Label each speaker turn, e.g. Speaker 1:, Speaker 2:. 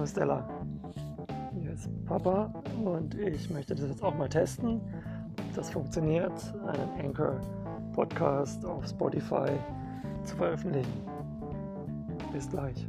Speaker 1: Hallo Stella, hier ist Papa und ich möchte das jetzt auch mal testen, ob das funktioniert, einen Anchor-Podcast auf Spotify zu veröffentlichen. Bis gleich.